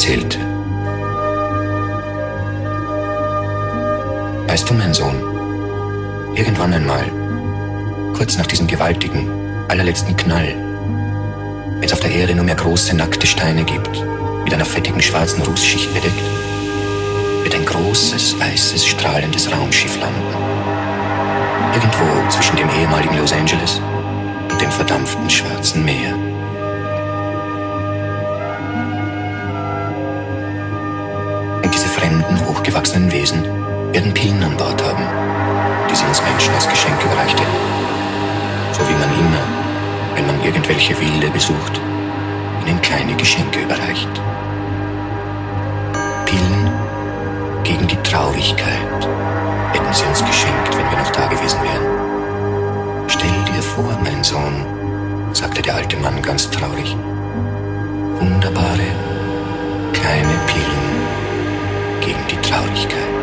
erzählte. Weißt du, mein Sohn, irgendwann einmal, kurz nach diesem gewaltigen, allerletzten Knall, wenn es auf der Erde nur mehr große, nackte Steine gibt, mit einer fettigen schwarzen Rußschicht bedeckt, wird ein großes, weißes, strahlendes Raumschiff landen. Irgendwo zwischen dem ehemaligen Los Angeles und dem verdampften Schwarzen Meer. Fremden, hochgewachsenen Wesen werden Pillen an Bord haben, die sie uns Menschen als Geschenk überreicht hätten. So wie man immer, wenn man irgendwelche Wilde besucht, ihnen kleine Geschenke überreicht. Pillen gegen die Traurigkeit hätten sie uns geschenkt, wenn wir noch da gewesen wären. Stell dir vor, mein Sohn, sagte der alte Mann ganz traurig. Wunderbare, gegen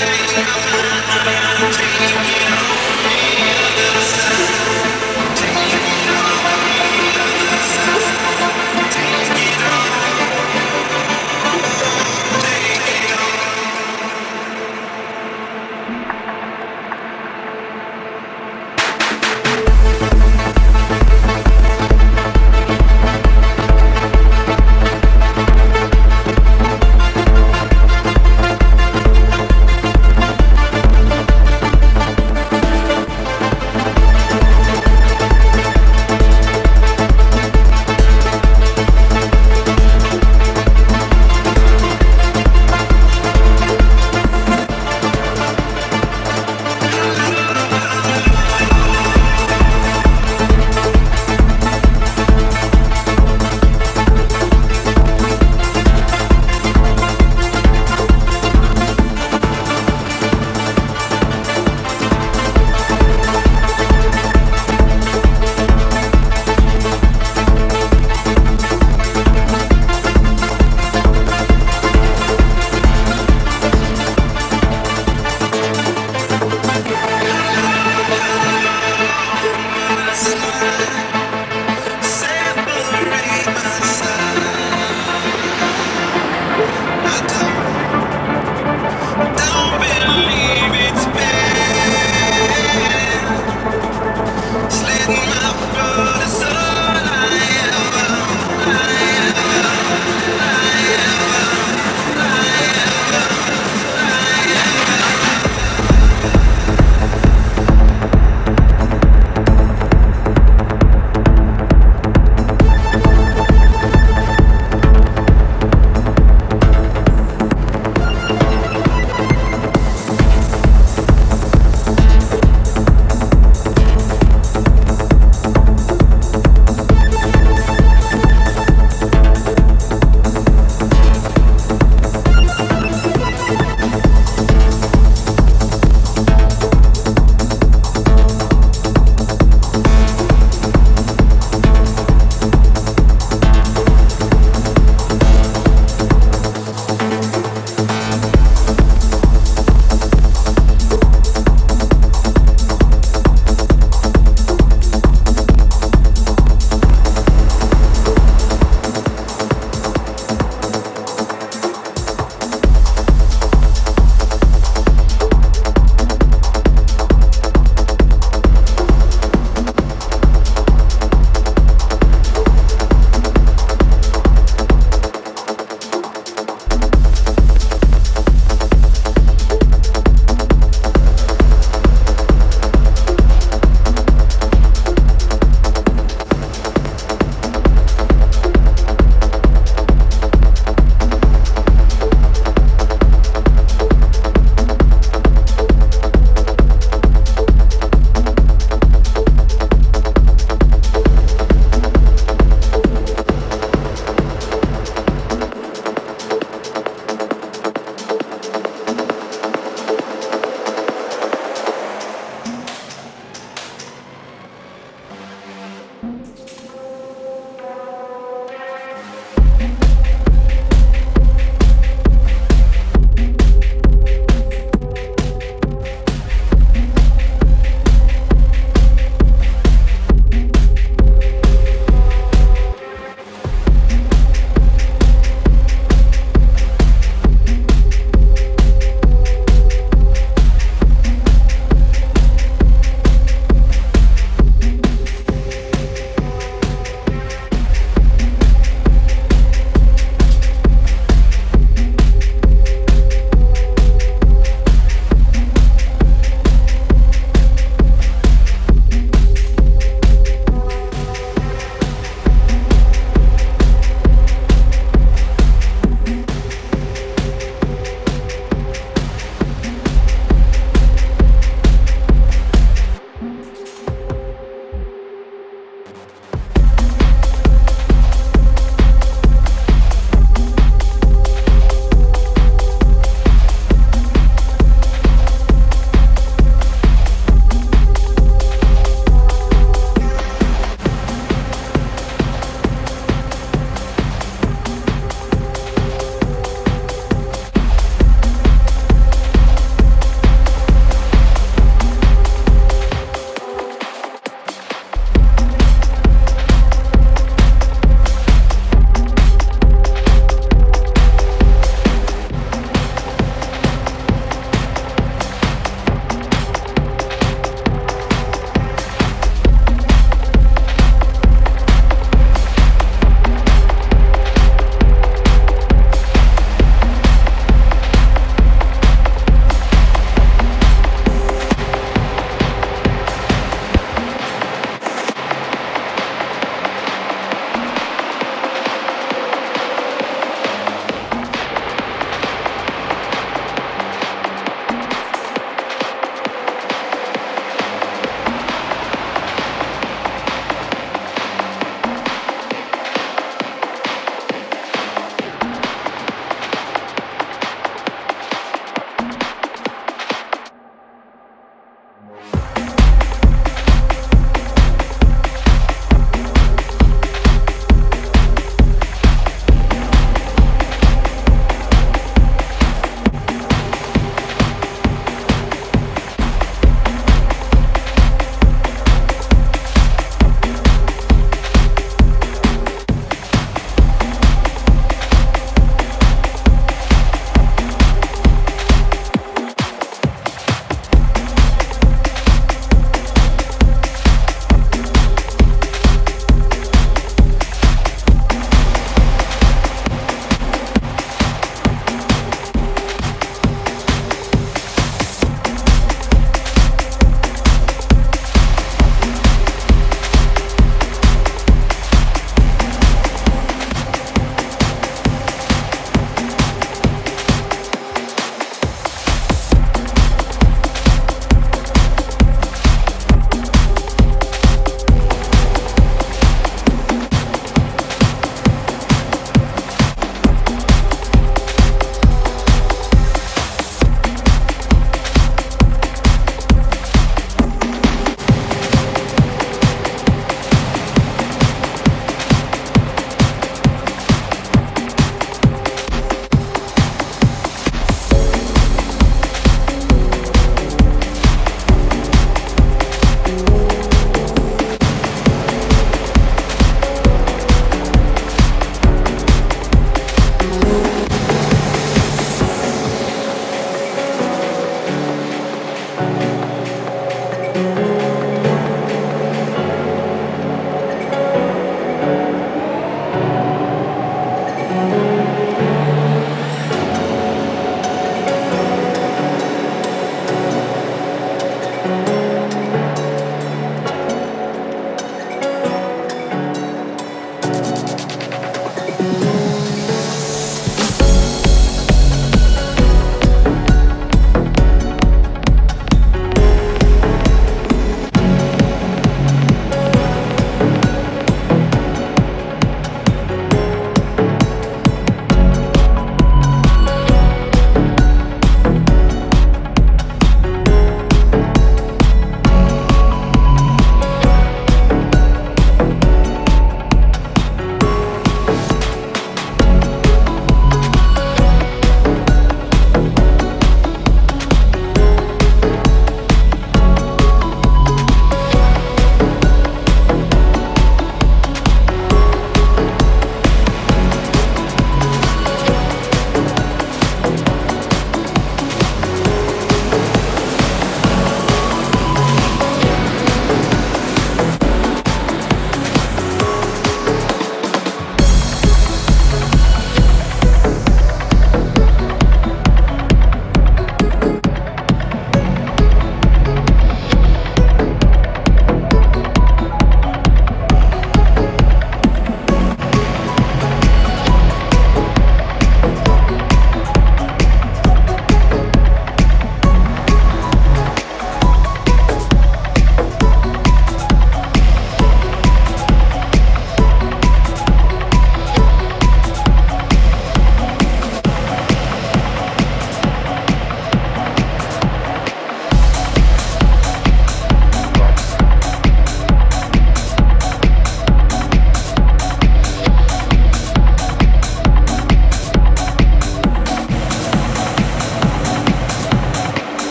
take